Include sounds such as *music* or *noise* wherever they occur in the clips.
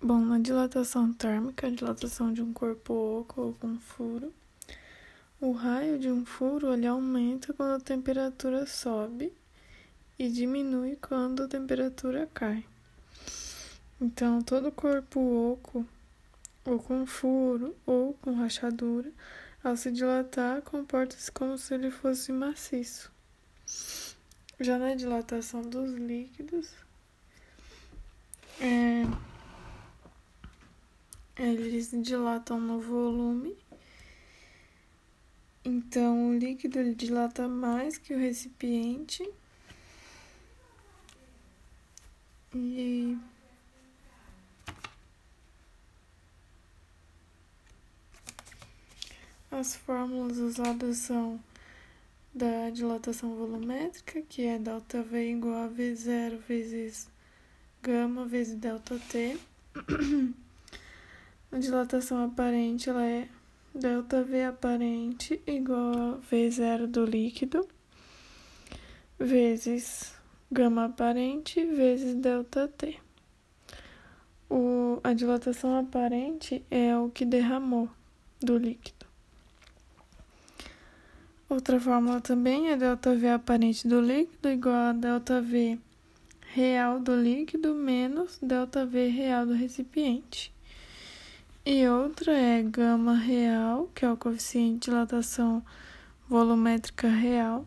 Bom, na dilatação térmica, a dilatação de um corpo oco ou com furo, o raio de um furo ele aumenta quando a temperatura sobe e diminui quando a temperatura cai. Então, todo corpo oco, ou com furo, ou com rachadura, ao se dilatar, comporta-se como se ele fosse maciço. Já na dilatação dos líquidos, é, eles dilatam no volume. Então, o líquido dilata mais que o recipiente. E as fórmulas usadas são da dilatação volumétrica, que é ΔV igual a V0 vezes gama vezes ΔT. *clears throat* A dilatação aparente ela é delta V aparente igual a V0 do líquido vezes gama aparente vezes delta T. O, a dilatação aparente é o que derramou do líquido. Outra fórmula também é delta V aparente do líquido igual a delta V real do líquido menos delta V real do recipiente. E outra é gama real, que é o coeficiente de dilatação volumétrica real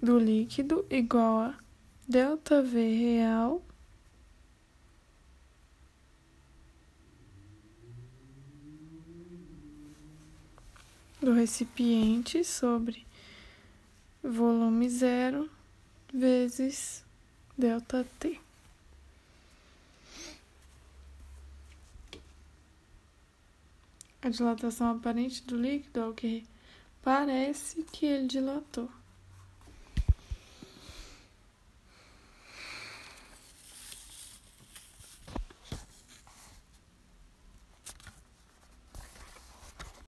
do líquido, igual a ΔV real do recipiente sobre volume zero vezes ΔT. A dilatação aparente do líquido é o que parece que ele dilatou.